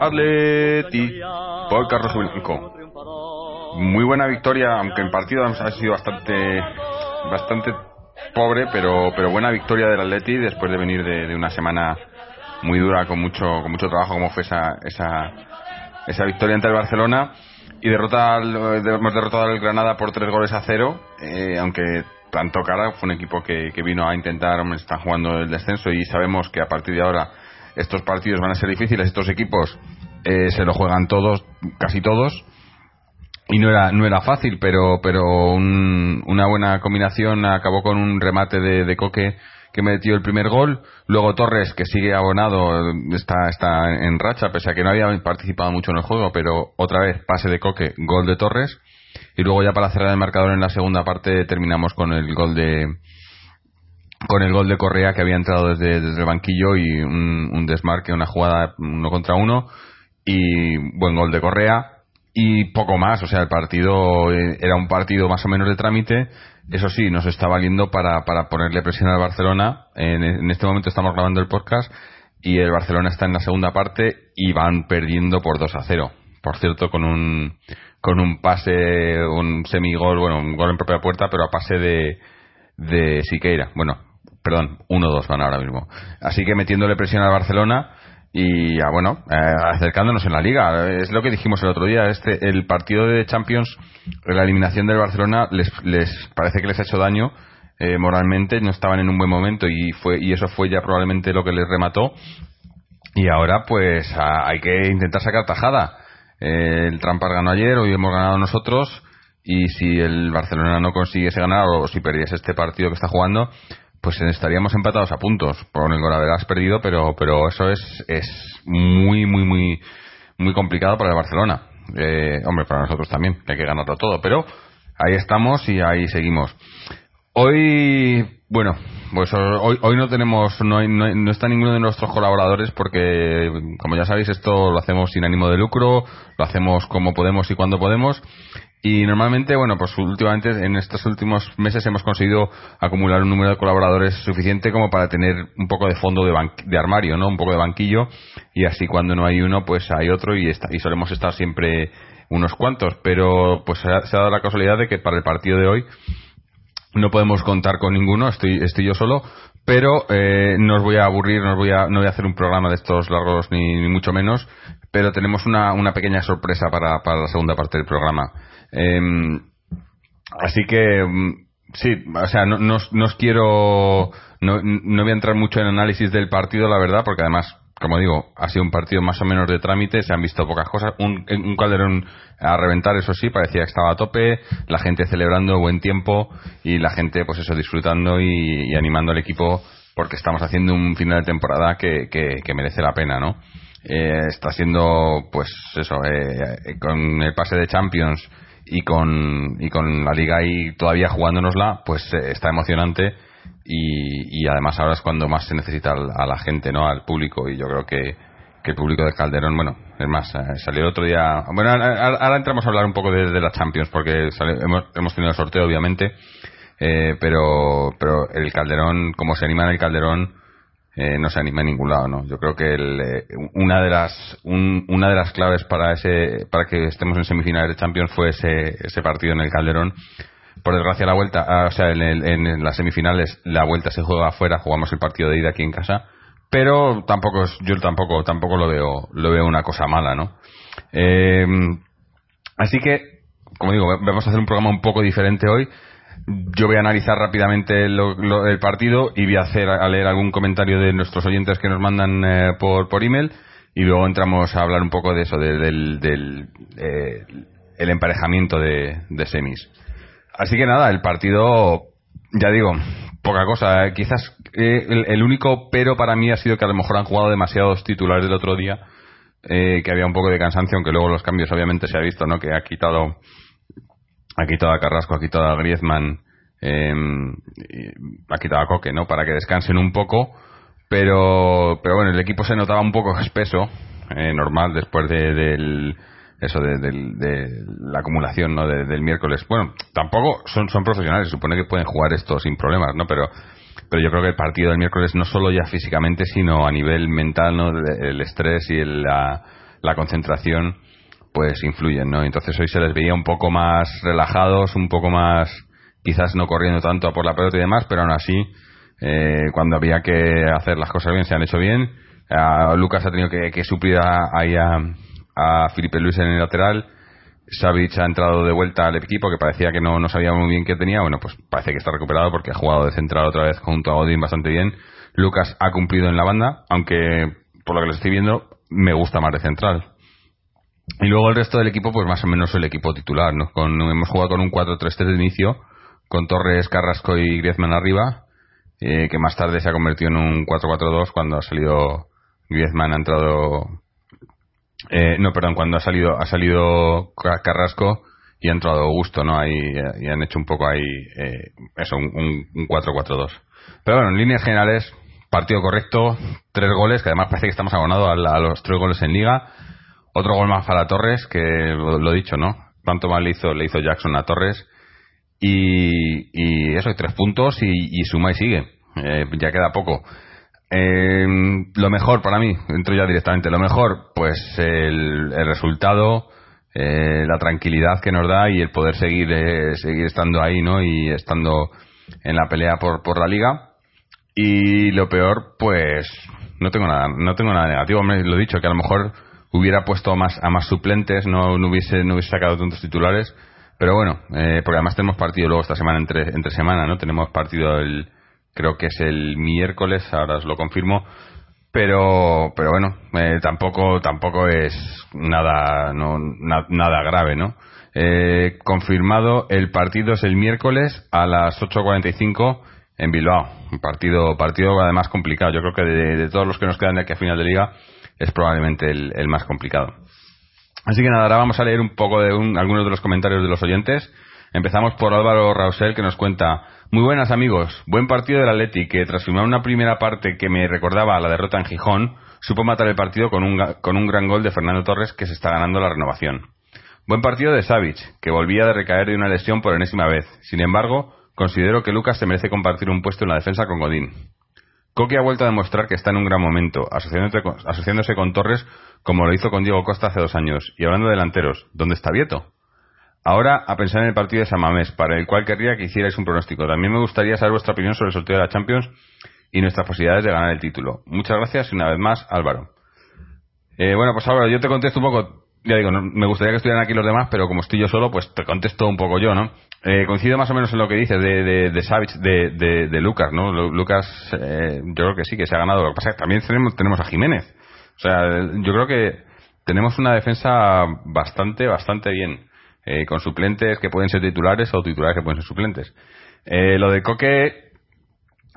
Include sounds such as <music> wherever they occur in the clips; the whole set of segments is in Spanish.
Atleti por Carlos Blanco. Muy buena victoria, aunque el partido ha sido bastante bastante pobre, pero pero buena victoria del Atleti después de venir de, de una semana muy dura con mucho con mucho trabajo como fue esa esa, esa victoria ante el Barcelona y derrota al- hemos derrotado al Granada por tres goles a cero eh, aunque tanto cara fue un equipo que, que vino a intentar hombre, están jugando el descenso y sabemos que a partir de ahora estos partidos van a ser difíciles estos equipos eh, se lo juegan todos casi todos y no era no era fácil pero pero un- una buena combinación acabó con un remate de, de Coque que metió el primer gol. Luego Torres que sigue abonado está está en racha pese a que no había participado mucho en el juego pero otra vez pase de Coque gol de Torres. Y luego ya para cerrar el marcador en la segunda parte terminamos con el gol de con el gol de Correa que había entrado desde, desde el banquillo y un, un desmarque, una jugada uno contra uno y buen gol de Correa. Y poco más, o sea, el partido eh, era un partido más o menos de trámite, eso sí, nos está valiendo para, para ponerle presión al Barcelona, en, este momento estamos grabando el podcast y el Barcelona está en la segunda parte y van perdiendo por 2 a 0, por cierto, con un con un pase, un semigol, bueno, un gol en propia puerta, pero a pase de, de Siqueira. Bueno, perdón, 1-2 van ahora mismo. Así que metiéndole presión al Barcelona y ya, bueno, eh, acercándonos en la liga. Es lo que dijimos el otro día. Este, el partido de Champions, la eliminación del Barcelona, les, les parece que les ha hecho daño eh, moralmente. No estaban en un buen momento y fue y eso fue ya probablemente lo que les remató. Y ahora, pues, a- hay que intentar sacar tajada. Eh, el Trampas ganó ayer, hoy hemos ganado nosotros. Y si el Barcelona no consiguiese ganar o si perdiese este partido que está jugando, pues estaríamos empatados a puntos. Por el haberás perdido, pero, pero eso es, es muy, muy, muy, muy complicado para el Barcelona. Eh, hombre, para nosotros también, que hay que ganarlo todo. Pero ahí estamos y ahí seguimos. Hoy, bueno, pues hoy, hoy no tenemos, no, no, no está ninguno de nuestros colaboradores porque, como ya sabéis, esto lo hacemos sin ánimo de lucro, lo hacemos como podemos y cuando podemos. Y normalmente, bueno, pues últimamente, en estos últimos meses hemos conseguido acumular un número de colaboradores suficiente como para tener un poco de fondo de, de armario, ¿no? Un poco de banquillo. Y así cuando no hay uno, pues hay otro y, está, y solemos estar siempre unos cuantos. Pero pues se ha- se ha dado la casualidad de que para el partido de hoy no podemos contar con ninguno, estoy, estoy yo solo, pero eh, no os voy a aburrir, no, os voy a, no voy a hacer un programa de estos largos ni, ni mucho menos, pero tenemos una, una pequeña sorpresa para, para la segunda parte del programa. Em, así que, mm, sí, o sea, no, no, os- quiero, no, no voy a entrar mucho en análisis del partido, la verdad, porque además, como digo, ha sido un partido más o menos de trámite, se han visto pocas cosas, un, un calderón a reventar, eso sí, parecía que estaba a tope, la gente celebrando buen tiempo y la gente, pues eso, disfrutando y, animando al equipo porque estamos haciendo un final de temporada que, merece la pena, ¿no? Eh, está siendo, pues eso, eh, con el pase de Champions y con, y con la liga ahí todavía jugándonosla, pues eh, está emocionante y, y además ahora es cuando más se necesita al- a la gente, ¿no? Al público y yo creo que, que el público de Calderón, bueno, es más, eh, salió el otro día, bueno, ahora, entramos a hablar un poco de, de la Champions porque sale- hemos, hemos tenido el sorteo obviamente, eh, pero, pero el Calderón, como se anima en el Calderón, eh, no se anima en ningún lado, ¿no? Yo creo que el, eh, una de las un- una de las claves para ese para que estemos en semifinales de Champions fue ese ese partido en el Calderón. Por desgracia la vuelta, ah, o sea, en, el- en las semifinales la vuelta se juega afuera, jugamos el partido de ida aquí en casa, pero tampoco yo tampoco tampoco lo veo lo veo una cosa mala, ¿no? Eh, así que como digo, vamos a hacer un programa un poco diferente hoy. Yo voy a analizar rápidamente lo- lo- el partido y voy a hacer a leer algún comentario de nuestros oyentes que nos mandan eh, por, por email y luego entramos a hablar un poco de eso, de- del, del eh, el emparejamiento de, de semis. Así que nada, el partido, ya digo, poca cosa. eh, Quizás eh, el, único pero para mí ha sido que a lo mejor han jugado demasiados titulares del otro día, eh, que había un poco de cansancio, aunque luego los cambios obviamente se ha visto, ¿no? Que ha quitado ha quitado Carrasco, ha quitado a Griezmann, eh, ha quitado a Coque, ¿no? Para que descansen un poco, pero, pero bueno, el equipo se notaba un poco espeso, eh, normal, después de, del, eso de, la acumulación ¿no? del miércoles. Bueno, tampoco son, son profesionales, supone que pueden jugar esto sin problemas, ¿no? Pero, pero yo creo que el partido del miércoles no solo ya físicamente, sino a nivel mental, ¿no? El estrés y la, la concentración, pues influyen, ¿no? Entonces hoy se les veía un poco más relajados, un poco más, quizás no corriendo tanto por la pelota y demás, pero aún así, eh, cuando había que hacer las cosas bien, se han hecho bien. Lucas ha tenido que, suplir ahí a a Felipe Luis en el lateral. Savic ha entrado de vuelta al equipo que parecía que no, no sabía muy bien qué tenía. Bueno, pues parece que está recuperado porque ha jugado de central otra vez junto a Odin bastante bien. Lucas ha cumplido en la banda, aunque por lo que les estoy viendo me gusta más de central. Y luego el resto del equipo, pues más o menos el equipo titular. ¿no? Con, hemos jugado con un 4-3-3 de inicio, con Torres, Carrasco y Griezmann arriba, eh, que más tarde se ha convertido en un 4-4-2 cuando ha salido Griezmann, ha entrado eh, no, perdón, cuando ha salido, ha salido Carrasco y ha entrado Augusto, ¿no? Ahí, y han hecho un poco ahí, eh, eso, un, 4-4-2. Pero bueno, en líneas generales, partido correcto, tres goles, que además parece que estamos abonados a, los tres goles en liga. Otro gol más para Torres, que lo, he dicho, ¿no? Tanto mal le hizo, le hizo Jackson a Torres. Y, y eso, tres puntos y, y suma y sigue. Eh, ya queda poco. Eh, lo mejor para mí, entro ya directamente, lo mejor, pues el, resultado, eh, la tranquilidad que nos da y el poder seguir, eh, seguir estando ahí, ¿no? Y estando en la pelea por, por la liga. Y lo peor, pues no tengo nada, no tengo nada negativo. Me lo he dicho, que a lo mejor hubiera puesto más, a más suplentes, no, no, hubiese, no hubiese sacado tantos titulares. Pero bueno, eh, porque además tenemos partido luego esta semana entre, entre semana, ¿no? Tenemos partido el, creo que es el miércoles, ahora os lo confirmo, pero pero bueno, eh, tampoco tampoco es nada no, nada grave, ¿no? Eh, confirmado, el partido es el miércoles a las 8.45 en Bilbao. Partido, partido además complicado. Yo creo que de, todos los que nos quedan de aquí a final de liga es probablemente el, más complicado. Así que nada, ahora vamos a leer un poco de algunos de los comentarios de los oyentes. Empezamos por Álvaro Rausel que nos cuenta muy buenas amigos, buen partido del Atleti que tras firmar una primera parte que me recordaba a la derrota en Gijón, supo matar el partido con un, con un gran gol de Fernando Torres que se está ganando la renovación. Buen partido de Savic, que volvía de recaer de una lesión por enésima vez. Sin embargo, considero que Lucas se merece compartir un puesto en la defensa con Godín. Coque ha vuelto a demostrar que está en un gran momento, asociándose con Torres como lo hizo con Diego Costa hace dos años. Y hablando de delanteros, ¿dónde está Vieto? Ahora a pensar en el partido de Samamés, para el cual querría que hicierais un pronóstico. También me gustaría saber vuestra opinión sobre el sorteo de la Champions y nuestras posibilidades de ganar el título. Muchas gracias y una vez más, Álvaro. Eh, bueno, pues Álvaro, yo te contesto un poco. Ya digo, me gustaría que estuvieran aquí los demás, pero como estoy yo solo, pues te contesto un poco yo, ¿no? Eh, coincido más o menos en lo que dices de, de, de Savage, de, de, Lucas, ¿no? Lucas, eh, yo creo que sí, que se ha ganado. Lo que pasa es que también tenemos, tenemos a Jiménez. O sea, yo creo que tenemos una defensa bastante, bastante bien. Eh, con suplentes que pueden ser titulares o titulares que pueden ser suplentes. Eh, lo de Coque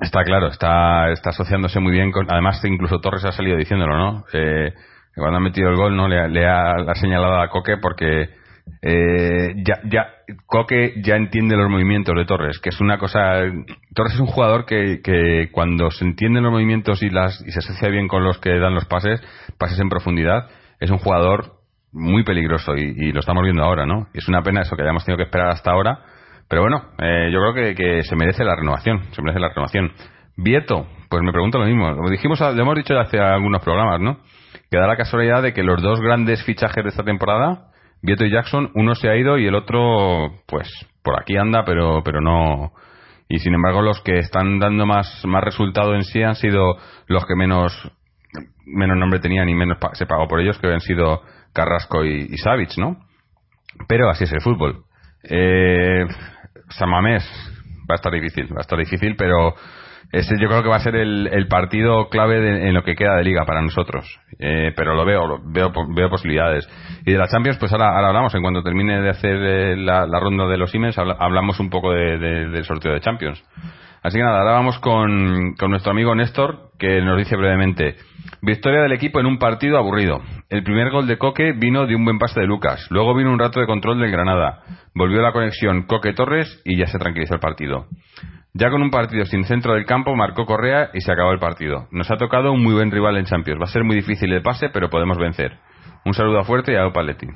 está claro, está, está asociándose muy bien con. Además, incluso Torres ha salido diciéndolo, ¿no? Eh, cuando ha metido el gol, ¿no? Le, ha, señalado a Coque porque. ya, ya Coque ya entiende los movimientos de Torres, que es una cosa. Torres es un jugador que, que cuando se entienden los movimientos y las y se asocia bien con los que dan los pases, pases en profundidad, es un jugador muy peligroso y, lo estamos viendo ahora, ¿no? Es una pena eso que hayamos tenido que esperar hasta ahora, pero bueno, eh, yo creo que, se merece la renovación, se merece la renovación. Vieto, pues me pregunto lo mismo. Lo dijimos, lo hemos dicho hace algunos programas, ¿no? Que da la casualidad de que los dos grandes fichajes de esta temporada, Vieto y Jackson, uno se ha ido y el otro, pues, por aquí anda, pero, pero no. Y sin embargo, los que están dando más, más resultado en sí han sido los que menos, menos nombre tenían y menos se pagó por ellos, que han sido Carrasco y, y ¿no? Pero así es el fútbol. Eh, Samamés va a estar difícil, va a estar difícil, pero ese yo creo que va a ser el, partido clave en lo que queda de liga para nosotros. Eh, pero lo veo, veo, veo posibilidades. Y de la Champions, pues ahora, hablamos, en cuanto termine de hacer eh, la, ronda de los emails, hablamos un poco del sorteo de Champions. Así que nada, ahora vamos con, con nuestro amigo Néstor, que nos dice brevemente, victoria del equipo en un partido aburrido. El primer gol de Coque vino de un buen pase de Lucas, luego vino un rato de control del Granada, volvió la conexión Coque-Torres y ya se tranquilizó el partido. Ya con un partido sin centro del campo marcó Correa y se acabó el partido. Nos ha tocado un muy buen rival en Champions. Va a ser muy difícil el pase, pero podemos vencer. Un saludo fuerte y a Paletti.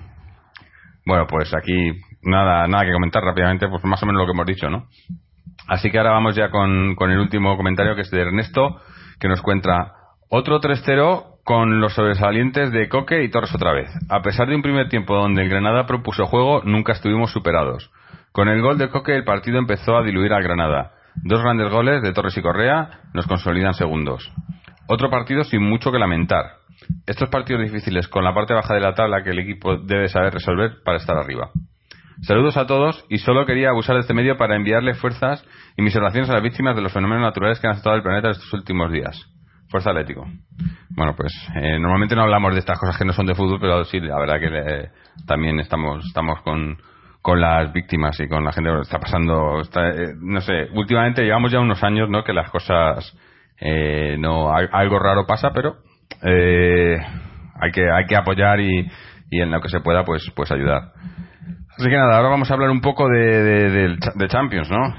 Bueno, pues aquí nada, nada que comentar rápidamente, pues más o menos lo que hemos dicho, ¿no? Así que ahora vamos ya con, con el último comentario que es de Ernesto, que nos cuenta otro 3-0 con los sobresalientes de Coque y Torres otra vez. A pesar de un primer tiempo donde el Granada propuso juego, nunca estuvimos superados. Con el gol de Coque el partido empezó a diluir al Granada. Dos grandes goles de Torres y Correa nos consolidan segundos. Otro partido sin mucho que lamentar. Estos partidos difíciles con la parte baja de la tabla que el equipo debe saber resolver para estar arriba. Saludos a todos y solo quería abusar de este medio para enviarle fuerzas y mis oraciones a las víctimas de los fenómenos naturales que han azotado el planeta estos últimos días. Fuerza Atlético. Bueno, pues eh, normalmente no hablamos de estas cosas que no son de fútbol, pero sí, la verdad que eh, también estamos estamos con, con las víctimas y con la gente que está pasando. Eh, no sé, últimamente llevamos ya unos años, ¿no? Que las cosas no algo raro pasa, pero hay que hay que apoyar y, y en lo que se pueda, pues pues ayudar. Así que nada, ahora vamos a hablar un poco de, de, Champions, ¿no?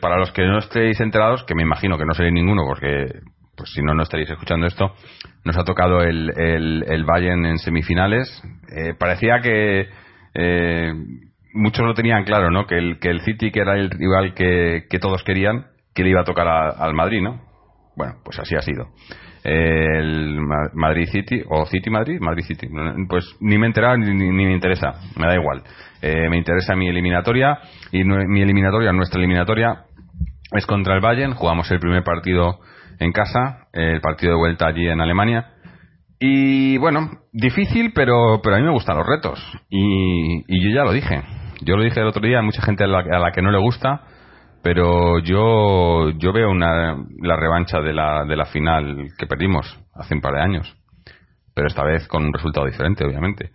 para los que no estéis enterados, que me imagino que no seréis ninguno, porque pues si no, no estaréis escuchando esto, nos ha tocado el, el, Bayern en semifinales. Eh, parecía que eh, muchos lo tenían claro, ¿no? Que el, que el City, que era el rival que, todos querían, que le iba a tocar al Madrid, ¿no? Bueno, pues así ha sido. el Madrid City, o City Madrid, Madrid City. Pues ni me he enterado ni, ni, me interesa, me da igual. Eh, me interesa mi eliminatoria y mi eliminatoria, nuestra eliminatoria, es contra el Bayern. Jugamos el primer partido en casa, el partido de vuelta allí en Alemania. Y bueno, difícil, pero, pero a mí me gustan los retos. Y, y yo ya lo dije. Yo lo dije el otro día, hay mucha gente a la, que no le gusta, pero yo, yo veo una, la revancha de la, de la final que perdimos hace un par de años. Pero esta vez con un resultado diferente, obviamente.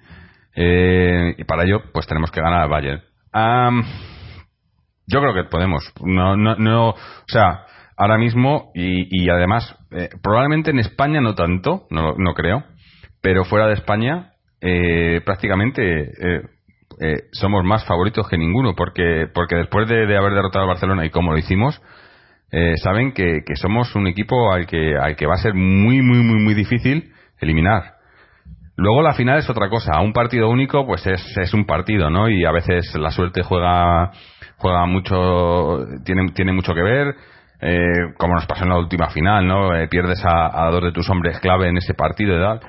Eh, y para ello, pues tenemos que ganar al Bayern. yo creo que podemos. No, no, no, o sea, ahora mismo y, y además eh, probablemente en España no tanto, no, no creo, pero fuera de España eh, prácticamente eh, eh, somos más favoritos que ninguno porque porque después de, haber derrotado a Barcelona y como lo hicimos eh, saben que, que, somos un equipo al que al que va a ser muy muy muy muy difícil eliminar luego la final es otra cosa un partido único pues es, es un partido no y a veces la suerte juega juega mucho tiene tiene mucho que ver eh, como nos pasó en la última final, ¿no? Eh, pierdes a, a, dos de tus hombres clave en ese partido y tal.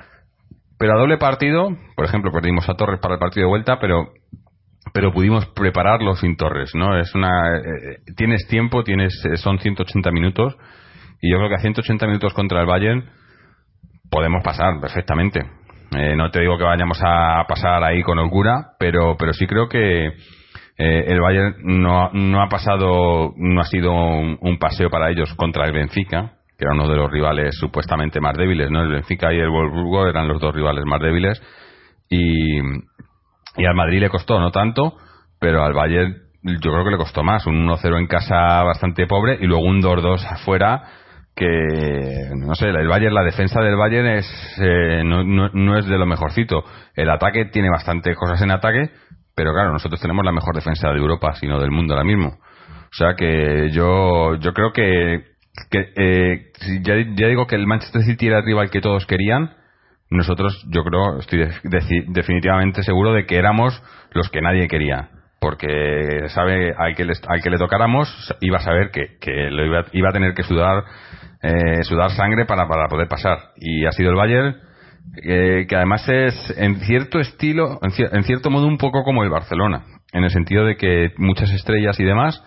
Pero a doble partido, por ejemplo, perdimos a Torres para el partido de vuelta, pero pero pudimos prepararlo sin Torres, ¿no? Es una eh, tienes tiempo, tienes son 180 minutos y yo creo que a 180 minutos contra el Bayern podemos pasar perfectamente. no te digo que vayamos a pasar ahí con holgura, pero pero sí creo que eh, el Bayern no, no ha pasado, no ha sido un, paseo para ellos contra el Benfica, que era uno de los rivales supuestamente más débiles, ¿no? El Benfica y el Wolfsburgo eran los dos rivales más débiles y, y al Madrid le costó, no tanto, pero al Bayern yo creo que le costó más, un 1-0 en casa bastante pobre y luego un 2-2 afuera que no sé, el Bayern, la defensa del Bayern es eh, no, no, no, es de lo mejorcito. El ataque tiene bastante cosas en ataque, pero claro, nosotros tenemos la mejor defensa de Europa, sino del mundo ahora mismo. O sea que yo, yo creo que, que eh, ya, digo que el Manchester City era el rival que todos querían. Nosotros, yo creo, estoy definitivamente seguro de que éramos los que nadie quería. Porque sabe al que, al que le tocáramos iba a saber que, que lo iba, iba a tener que sudar, eh, sudar sangre para, para poder pasar. Y ha sido el Bayern eh, que además es en cierto estilo, en, cierto modo un poco como el Barcelona, en el sentido de que muchas estrellas y demás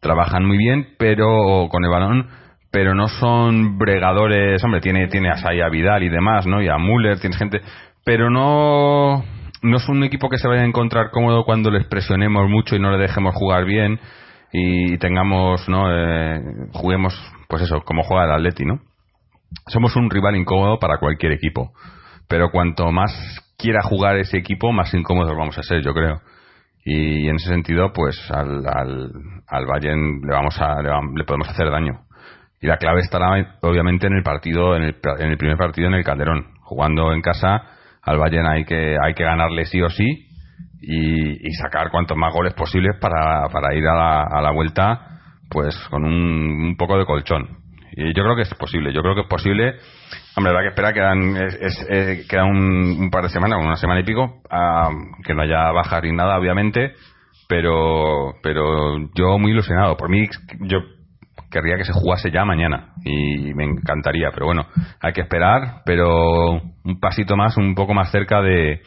trabajan muy bien, pero con el balón, pero no son bregadores, hombre, tiene, tiene a Saya Vidal y demás, ¿no? Y a Müller, tienes gente, pero no, no es un equipo que se vaya a encontrar cómodo cuando les presionemos mucho y no le dejemos jugar bien y tengamos, ¿no? Eh, juguemos, pues eso, como juega el Atleti, ¿no? Somos un rival incómodo para cualquier equipo pero cuanto más quiera jugar ese equipo, más incómodos vamos a ser, yo creo. Y en ese sentido, pues al, al, al Bayern le, vamos a, le, podemos hacer daño. Y la clave estará, obviamente, en el partido, en el, en el primer partido en el Calderón. Jugando en casa, al Bayern hay que, hay que ganarle sí o sí y, y sacar cuantos más goles posibles para, para ir a la, a la vuelta, pues con un, un poco de colchón. Y yo creo que es posible, yo creo que es posible. Hombre, habrá que esperar, quedan, es, eh, queda un, un, par de semanas, una semana y pico, a, que no haya bajas ni nada, obviamente, pero, pero yo muy ilusionado. Por mí, yo querría que se jugase ya mañana y me encantaría, pero bueno, hay que esperar, pero un pasito más, un poco más cerca de,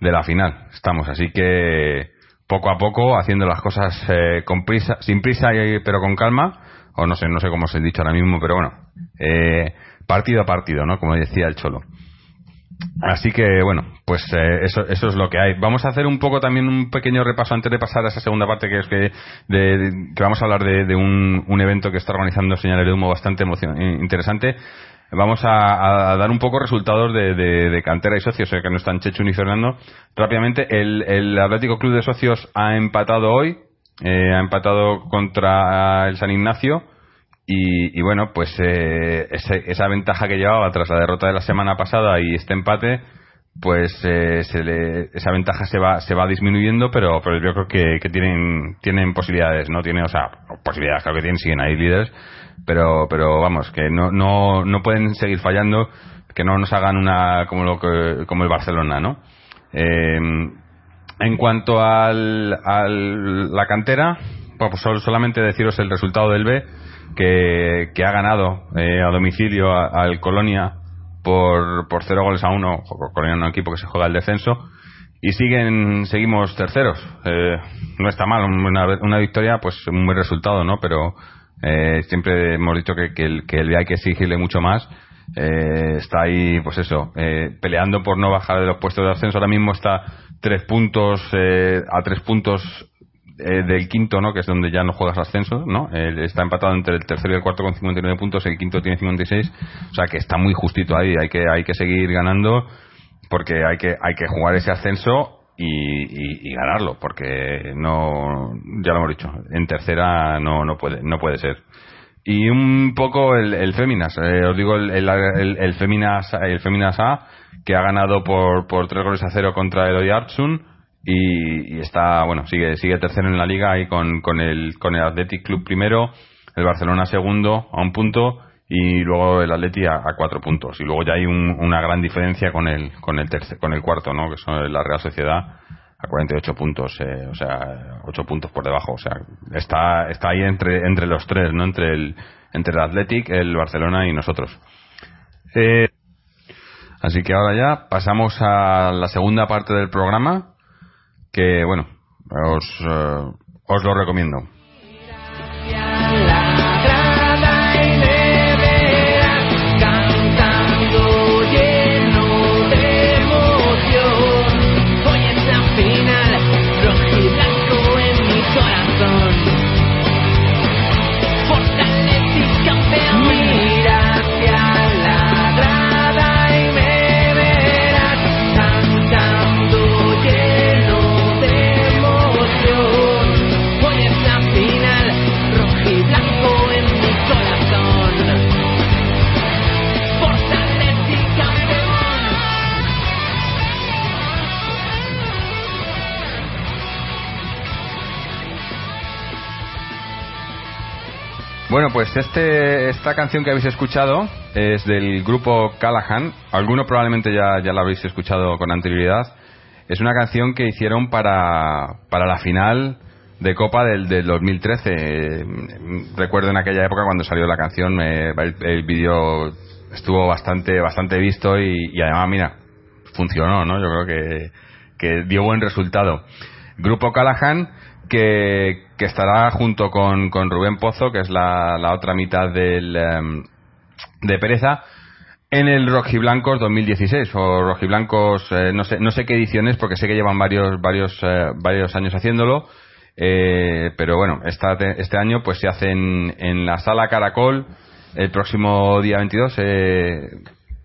de la final estamos, así que poco a poco haciendo las cosas eh, con prisa, sin prisa pero con calma, o no sé, no sé cómo se ha dicho ahora mismo, pero bueno, eh, partido a partido, ¿no? Como decía el Cholo. Así que bueno, pues eh, eso, eso es lo que hay. Vamos a hacer un poco también un pequeño repaso antes de pasar a esa segunda parte que es que, de, que vamos a hablar de, un, evento que está organizando Señales de bastante interesante. Vamos a, dar un poco resultados de, cantera y socios, que no están Chechu ni Fernando. Rápidamente, el, el Atlético Club de Socios ha empatado hoy, eh, ha empatado contra el San Ignacio y, bueno, pues eh, esa ventaja que llevaba tras la derrota de la semana pasada y este empate, pues eh, esa ventaja se va se va disminuyendo, pero, pero yo creo que, que tienen tienen posibilidades, no tiene, o sea, posibilidades, creo que tienen, siguen ahí líderes, pero pero vamos, que no no no pueden seguir fallando, que no nos hagan una como lo que, como el Barcelona, ¿no? Eh, en cuanto al, al la cantera, pues solamente deciros el resultado del B que, ha ganado eh, a domicilio al Colonia por, por 0 goles a 1. Colonia es un equipo que se juega el descenso. Y siguen, seguimos terceros. Eh, no está mal, una, una, victoria, pues un buen resultado, ¿no? Pero eh, siempre hemos dicho que, que, el, que el hay que exigirle mucho más. está ahí, pues eso, peleando por no bajar de los puestos de ascenso. Ahora mismo está tres puntos, a tres puntos eh, del quinto, ¿no? Que es donde ya no juegas ascenso, ¿no? está empatado entre el tercero y el cuarto con 59 puntos, el quinto tiene 56, o sea que está muy justito ahí, hay que hay que seguir ganando porque hay que hay que jugar ese ascenso y, ganarlo, porque no ya lo hemos dicho, en tercera no no puede no puede ser. Y un poco el, el Féminas, eh, os digo el, el, el, Féminas el Féminas A que ha ganado por por tres goles a cero contra el Artsun y, está, bueno, sigue, sigue tercero en la liga ahí con, con, el, con el Athletic Club primero, el Barcelona segundo a un punto y luego el Atleti a, cuatro puntos. Y luego ya hay una gran diferencia con el, con el, tercer, con el cuarto, ¿no? que son la Real Sociedad a 48 puntos, eh, o sea, 8 puntos por debajo. O sea, está, está ahí entre, entre los tres, ¿no? Entre el, entre el Athletic, el Barcelona y nosotros. Eh, así que ahora ya pasamos a la segunda parte del programa que bueno, os, uh, os lo recomiendo. Bueno, pues este, esta canción que habéis escuchado es del grupo Callahan. Alguno probablemente ya, ya la habéis escuchado con anterioridad. Es una canción que hicieron para, para la final de Copa del, del 2013. Recuerdo en aquella época cuando salió la canción, el, vídeo estuvo bastante, bastante visto y, y, además, mira, funcionó, ¿no? Yo creo que, que dio buen resultado. Grupo Callahan que, estará junto con, con, Rubén Pozo, que es la, la otra mitad del, em, de Pereza, en el Rojiblancos 2016 o Rojiblancos eh, no sé no sé qué ediciones porque sé que llevan varios varios eh, varios años haciéndolo. Eh, pero bueno este año pues se hace en, en, la sala Caracol el próximo día 22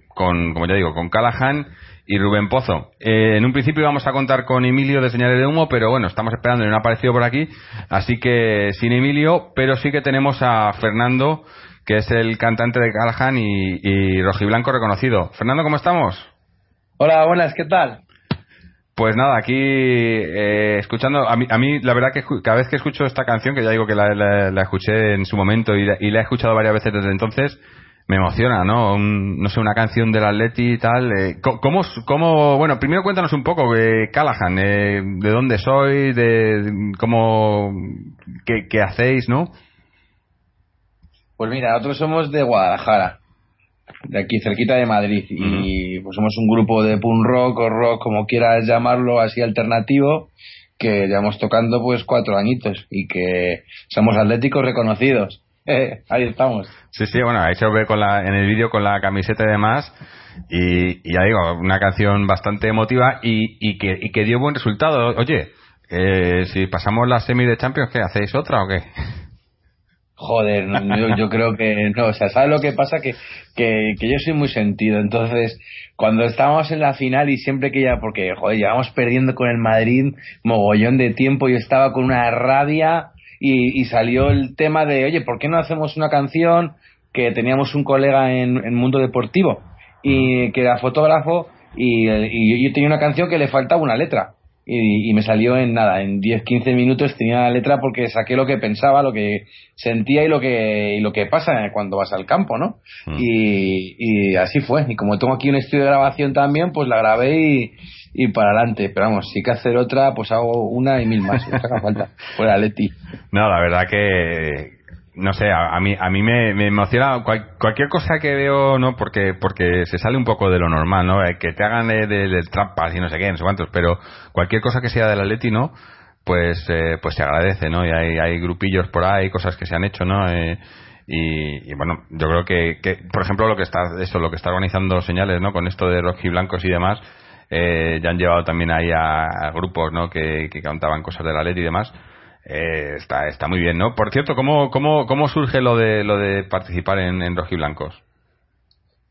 con como ya digo con Callahan y Rubén Pozo. Eh, en un principio íbamos a contar con Emilio de Señales de Humo, pero bueno, estamos esperando y no ha aparecido por aquí, así que sin Emilio, pero sí que tenemos a Fernando, que es el cantante de Callahan y, y Rojiblanco reconocido. Fernando, ¿cómo estamos? Hola, buenas, ¿qué tal? Pues nada, aquí eh, escuchando, a mí, a mí la verdad que cada vez que escucho esta canción, que ya digo que la, escuché en su momento y la, he escuchado varias veces desde entonces, me emociona, ¿no? no sé, una canción del Atleti y tal. Eh, ¿cómo, ¿cómo, bueno, primero cuéntanos un poco, eh, Callahan, eh, de dónde sois, de, cómo, qué, qué hacéis, ¿no? Pues mira, nosotros somos de Guadalajara de aquí cerquita de Madrid y pues somos un grupo de punk rock o rock como quieras llamarlo así alternativo que llevamos tocando pues cuatro añitos y que somos atléticos reconocidos <laughs> ahí estamos. Sí sí bueno ver con la en el vídeo con la camiseta y demás. Y, ya digo una canción bastante emotiva y, y, que, y que dio buen resultado. Oye eh, si pasamos la semi de Champions ¿qué hacéis otra o qué Joder, yo, creo que no, o sea, ¿sabes lo que pasa? Que, que, que, yo soy muy sentido, entonces cuando estábamos en la final y siempre que ya, porque joder, llevamos perdiendo con el Madrid mogollón de tiempo, yo estaba con una rabia y, y salió el tema de, oye, ¿por qué no hacemos una canción que teníamos un colega en, en Mundo Deportivo y que era fotógrafo y, y yo tenía una canción que le faltaba una letra y, me salió en nada, en 10, 15 minutos tenía la letra porque saqué lo que pensaba, lo que sentía y lo que, y lo que pasa cuando vas al campo, ¿no? Mm. Y, y, así fue. Y como tengo aquí un estudio de grabación también, pues la grabé y, y para adelante. Pero vamos, si hay que hacer otra, pues hago una y mil más. No haga <laughs> falta. Fuera Leti. No, la verdad que, no sé, a, mí a mí me, emociona cualquier cosa que veo, ¿no? Porque porque se sale un poco de lo normal, ¿no? Eh, que te hagan de, de, trampas y no sé qué, no sé cuántos, pero cualquier cosa que sea del Atleti, ¿no? Pues eh, pues se agradece, ¿no? Y hay, hay grupillos por ahí, cosas que se han hecho, ¿no? Eh, y, bueno, yo creo que, que, por ejemplo, lo que está eso, lo que está organizando señales, ¿no? Con esto de blancos y demás, ya han llevado también ahí a, grupos, ¿no? Que, que cantaban cosas del Atleti y demás eh, está, está muy bien, ¿no? Por cierto, ¿cómo, cómo, cómo surge lo de, lo de participar en, en Rojiblancos?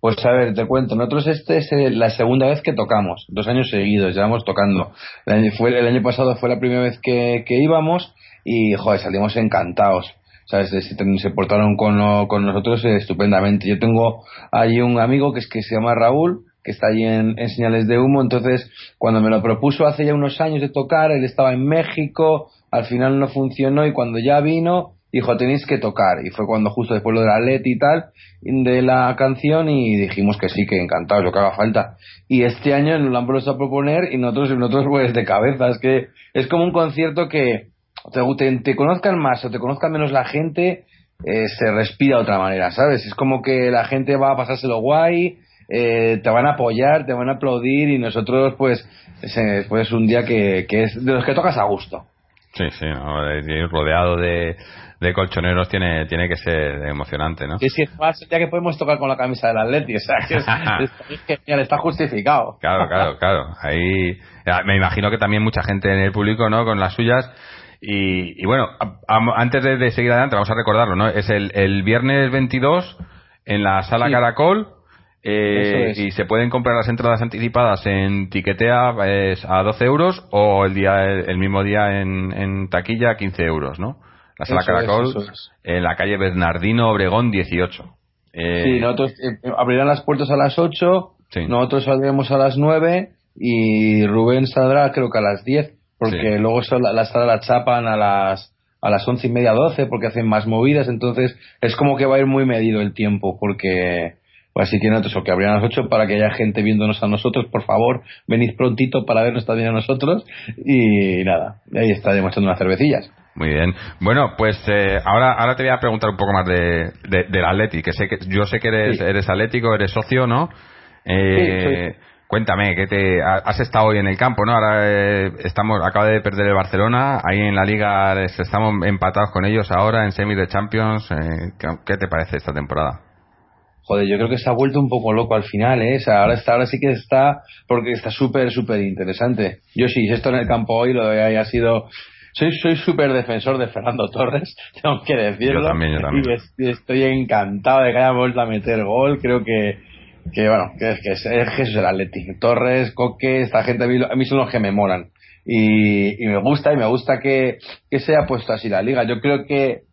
Pues a ver, te cuento, nosotros este es eh, la segunda vez que tocamos, dos años seguidos, llevamos tocando. El año, fue, el año pasado fue la primera vez que, que íbamos y, joder, salimos encantados. ¿Sabes? Se, se portaron con, con nosotros estupendamente. Yo tengo ahí un amigo que es que se llama Raúl, que está allí en, señales de humo. Entonces, cuando me lo propuso hace ya unos años de tocar, él estaba en México, al final no funcionó y cuando ya vino, dijo, tenéis que tocar. Y fue cuando justo después lo de la LED y tal, de la canción y dijimos que sí, que encantados, lo que haga falta. Y este año nos lo han vuelto a proponer y nosotros, nosotros pues de cabeza. Es que es como un concierto que te, te, conozcan más o te conozcan menos la gente, eh, se respira de otra manera, ¿sabes? Es como que la gente va a pasárselo guay, eh, te van a apoyar, te van a aplaudir y nosotros pues es, pues un día que, que es de los que tocas a gusto. Sí, sí, rodeado de, de colchoneros tiene, tiene que ser emocionante, ¿no? Sí, sí, más ya que podemos tocar con la camisa del Atleti, o sea, que es, <laughs> genial, está justificado. Claro, claro, claro. Ahí me imagino que también mucha gente en el público, ¿no? Con las suyas. Y, y bueno, antes de, seguir adelante, vamos a recordarlo, ¿no? Es el, el viernes 22 en la sala Caracol eh, y se pueden comprar las entradas anticipadas en Tiquetea a 12 euros o el día el mismo día en, en taquilla a 15 euros, ¿no? La sala Caracol en la calle Bernardino Obregón 18. Eh, sí, nosotros eh, abrirán las puertas a las 8, nosotros saldremos a las 9 y Rubén saldrá creo que a las 10 porque luego la, la sala la chapan a las a las once y media, 12 porque hacen más movidas, entonces es como que va a ir muy medido el tiempo porque Así que nosotros, o que abrían a las 8 para que haya gente viéndonos a nosotros, por favor, venid prontito para vernos también a nosotros. Y nada, ahí estaremos echando unas cervecillas. Muy bien. Bueno, pues eh, ahora, ahora te voy a preguntar un poco más de, de, del Atleti, que sé que yo sé que eres, eres atlético, eres socio, ¿no? Eh, Cuéntame, que te has estado hoy en el campo, ¿no? Ahora eh, estamos, acaba de perder el Barcelona, ahí en la liga estamos empatados con ellos ahora en semi de Champions. Eh, ¿Qué te parece esta temporada? Joder, yo creo que se ha vuelto un poco loco al final, ¿eh? O sea, ahora, está, ahora sí que está, porque está súper, súper interesante. Yo sí, esto en el campo hoy lo de ha sido... Soy soy súper defensor de Fernando Torres, <laughs> tengo que decirlo. Yo también, yo también. Y estoy encantado de que haya vuelto a meter gol. Creo que, que bueno, que es que es, Jesús el Atleti. Torres, Coque, esta gente a mí, son los que me molan. Y, y, me gusta, y me gusta que, que se haya puesto así la liga. Yo creo que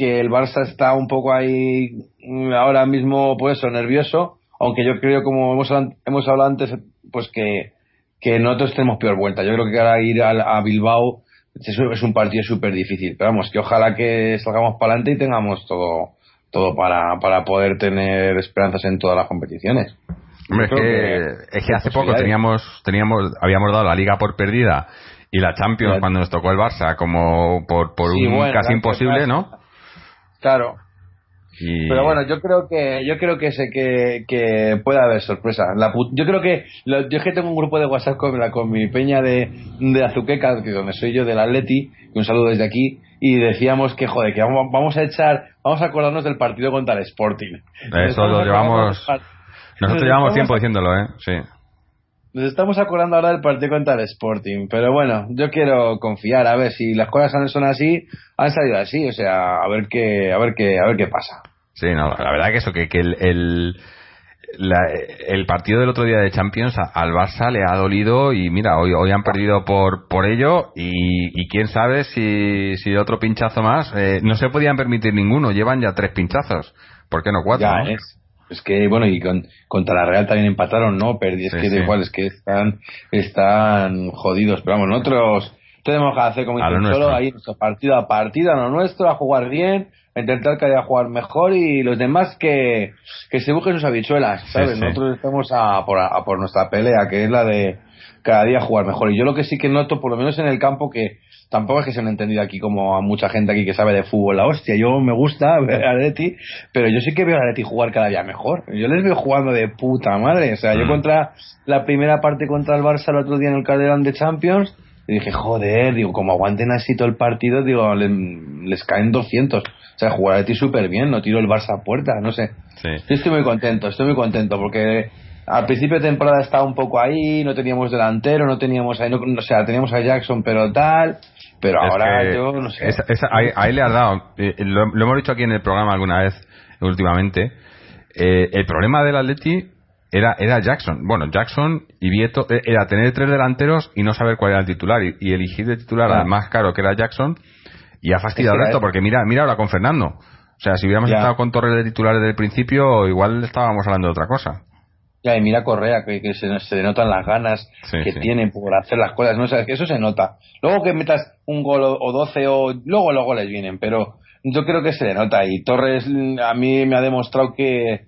que el Barça está un poco ahí mm, ahora mismo, pues eso, nervioso, aunque yo creo, como hemos, hemos hablado antes, pues que, que nosotros tenemos peor vuelta. Yo creo que ahora ir a, Bilbao es un partido súper difícil. Pero vamos, que ojalá que salgamos para adelante y tengamos todo, todo para, para poder tener esperanzas en todas las competiciones. Hombre, es que, es que hace poco teníamos, teníamos, habíamos dado la liga por perdida y la Champions cuando nos tocó el Barça como por, por un casi imposible, ¿no? Claro. Pero bueno, yo creo que yo creo que sé que, que puede haber sorpresa. La yo creo que yo es que tengo un grupo de WhatsApp con, la, con mi peña de, de Azuqueca, que donde soy yo del Atleti, y un saludo desde aquí, y decíamos que joder, que vamos, vamos a echar, vamos a acordarnos del partido contra el Sporting. Eso lo llevamos nosotros llevamos tiempo diciéndolo, ¿eh? Sí. Nos estamos acordando ahora del partido contra el Sporting, pero bueno, yo quiero confiar, a ver si las cosas son así, han salido así, o sea, a ver qué, a ver qué, a ver qué pasa. Sí, no, la verdad que eso, que, que el, el, el partido del otro día de Champions al Barça le ha dolido y mira, hoy, hoy han perdido por, por ello y, y quién sabe si, si otro pinchazo más, eh, no se podían permitir ninguno, llevan ya tres pinchazos, ¿por qué no cuatro? Ya, Es es que, bueno, y con, contra la Real también empataron, ¿no? Perdí, es que da igual, es que están, están jodidos. Pero vamos, nosotros tenemos que hacer como dicen, solo ahí partido a partido, a lo nuestro, a jugar bien, a intentar que haya jugar mejor y los demás que, que se busquen sus habichuelas, ¿sabes? Nosotros estamos a por, a por nuestra pelea, que es la de cada día jugar mejor. Y yo lo que sí que noto, por lo menos en el campo, que tampoco es que se han entendido aquí como a mucha gente aquí que sabe de fútbol la hostia. Yo me gusta <laughs> ver a Leti, pero yo sí que veo a Leti jugar cada día mejor. Yo les veo jugando de puta madre. O sea, yo mm. contra la primera parte contra el Barça el otro día en el Calderón de Champions, y dije, joder, digo, como aguanten así todo el partido, digo, les, caen 200. O sea, jugar a Leti súper bien, no tiro el Barça a puerta, no sé. Yo estoy muy contento, estoy muy contento porque al principio de temporada estaba un poco ahí, no teníamos delantero, no teníamos ahí, no, o sea, teníamos a Jackson, pero tal. Pero ahora yo no sé. ahí, le has dado. Eh, lo, hemos dicho aquí en el programa alguna vez, últimamente. Eh, el problema del Atleti era, era Jackson. Bueno, Jackson y Vieto eh, era tener tres delanteros y no saber cuál era el titular. Y, elegir de titular al más caro que era Jackson. Y ha fastidiado esto, porque mira, mira ahora con Fernando. O sea, si hubiéramos estado con Torres de titular desde el principio, igual estábamos hablando de otra cosa. Ya, y mira Correa, que, que se, se notan las ganas que tiene por hacer las cosas, ¿no? O que eso se nota. Luego que metas un gol o, doce o... Luego los goles vienen, pero yo creo que se le nota. Y Torres a mí me ha demostrado que,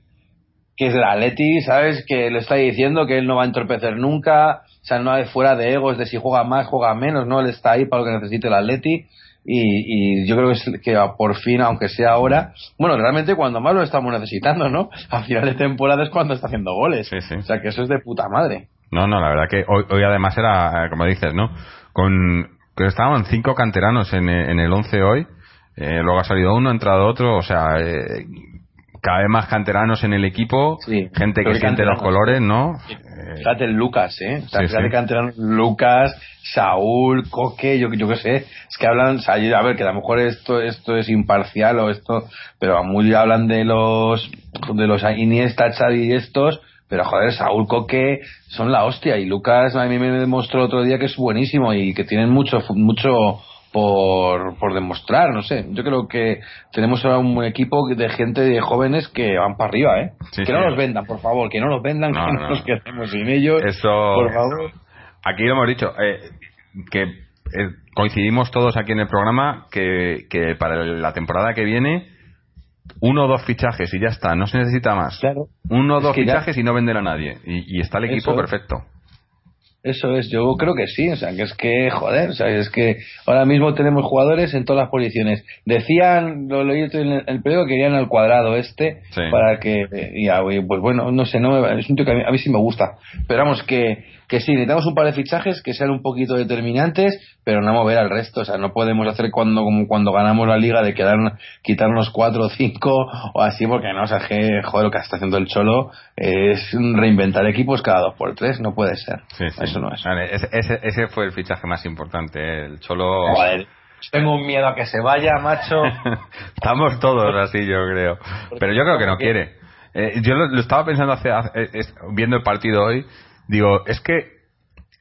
que es la Atleti, ¿sabes? Que le está diciendo que él no va a entorpecer nunca. O sea, no hay fuera de egos de si juega más, juega menos, ¿no? Él está ahí para lo que necesite el Atleti y, yo creo que, es, que por fin, aunque sea ahora, bueno, realmente cuando más lo estamos necesitando, ¿no? A final de temporada es cuando está haciendo goles. O sea que eso es de puta madre. No, no, la verdad que hoy, hoy además era, como dices, ¿no? Con, que estaban cinco canteranos en, en el once hoy, eh, luego ha salido uno, ha entrado otro, o sea, eh, cada vez más canteranos en el equipo, gente que siente los colores, ¿no? Fíjate el Lucas, ¿eh? canteranos Lucas, Saúl, Coque, yo, yo qué sé. Es que hablan, a ver, que a lo mejor esto, esto es imparcial o esto, pero muy hablan de los, de los Iniesta, Xavi y estos, pero joder, Saúl Coque son la hostia y Lucas a mí me demostró otro día que es buenísimo y que tienen mucho, mucho, por, por demostrar, no sé. Yo creo que tenemos ahora un equipo de gente de jóvenes que van para arriba, ¿eh? que no los vendan, por favor, que no los vendan, que no, nos quedemos sin ellos. Eso. Por favor. Aquí lo hemos dicho, eh, que eh, coincidimos todos aquí en el programa que, que para la temporada que viene uno o dos fichajes y ya está, no se necesita más. Claro. Uno o dos fichajes y no vender a nadie. Y, está el equipo perfecto. Eso es, yo creo que sí, o sea, que es que, joder, o sea, es que ahora mismo tenemos jugadores en todas las posiciones. Decían, lo leí en el periódico, que querían al cuadrado este, para que, y, pues bueno, no sé, no, es un tío que a mí sí me gusta, pero vamos, que, que sí, necesitamos un par de fichajes que sean un poquito determinantes, pero no mover al resto. O sea, no podemos hacer cuando como cuando ganamos la liga de quedar, quitarnos cuatro o cinco o así, porque no, o sea, que, joder, lo que está haciendo el Cholo es reinventar equipos cada dos por tres, no puede ser. Eso no es. ese, ese, fue el fichaje más importante, ¿eh? el Cholo. Joder. Tengo un miedo a que se vaya, macho. <laughs> Estamos todos así, yo creo. Pero yo creo que no quiere. Eh, yo lo, estaba pensando hace, viendo el partido hoy Digo, es que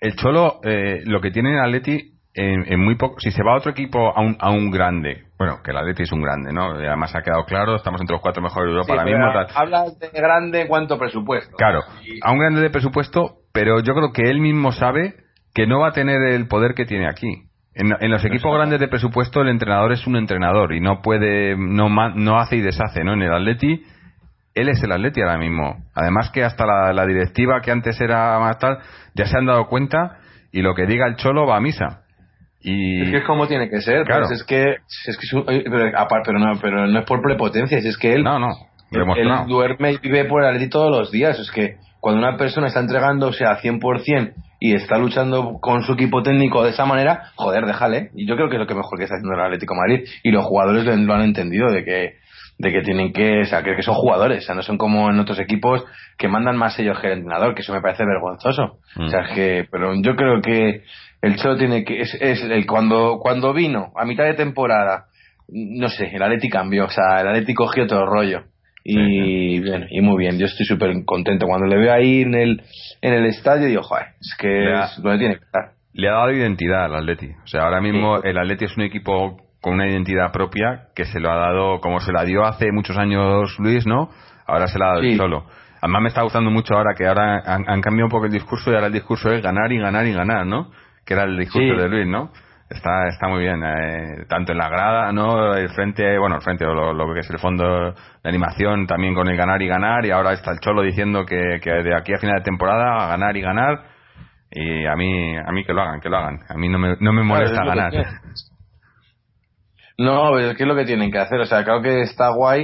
el Cholo, eh, lo que tiene el Atleti, en, muy poco, si se va a otro equipo a un, a un grande, bueno, que el Atleti es un grande, ¿no? Además ha quedado claro, estamos entre los cuatro mejores de Europa ahora mismo. Hablas de grande en cuanto presupuesto. Claro, a un grande de presupuesto pero yo creo que él mismo sabe que no va a tener el poder que tiene aquí. En, en los equipos grandes de presupuesto el entrenador es un entrenador y no puede, no, ma- no hace y deshace, ¿no? En el Atleti, él es el Atleti ahora mismo. Además que hasta la, la directiva que antes era más tal, ya se han dado cuenta y lo que diga el Cholo va a misa. Y Es que es como tiene que ser, Claro. pues es que, es que su- eh, pero, aparte, pero no, pero no es por prepotencia, es que él, no, no, él, demostrado. él duerme y vive por el Atleti todos los días, es que cuando una persona está entregándose al 100% y está luchando con su equipo técnico de esa manera, joder, déjale. Y yo creo que es lo que mejor que está haciendo el Atlético de Madrid y los jugadores lo han entendido de que de que tienen que, o sea, que, que son jugadores, o sea, no son como en otros equipos que mandan más ellos que el entrenador, que eso me parece vergonzoso. Mm. O sea, es que, pero yo creo que el Cholo tiene que, es, es el, cuando, cuando vino a mitad de temporada, no sé, el Atleti cambió, o sea, el Atleti cogió todo el rollo. Y bien, y muy bien, yo estoy súper contento. Cuando le veo ahí en el, en el estadio, digo, joder, es que es donde tiene que estar. le ha dado identidad al Atleti. O sea, ahora mismo Sí. el Atleti es un equipo con una identidad propia que se lo ha dado, como se la dio hace muchos años Luis, ¿no? Ahora se la ha dado Sí. el Cholo. Además me está gustando mucho ahora que ahora han, han cambiado un poco el discurso y ahora el discurso es ganar y ganar y ganar, ¿no? Que era el discurso Sí. de Luis, ¿no? Está, está muy bien, eh, tanto en la grada, ¿no? El frente, bueno, el frente, o lo, lo que es el fondo de animación, también con el ganar y ganar, y ahora está el Cholo diciendo que, que de aquí a final de temporada, a ganar y ganar, y a mí, a mí que lo hagan, que lo hagan. A mí no me, no me molesta Claro, ganar. No, pero es que es lo que tienen que hacer. O sea, creo que está guay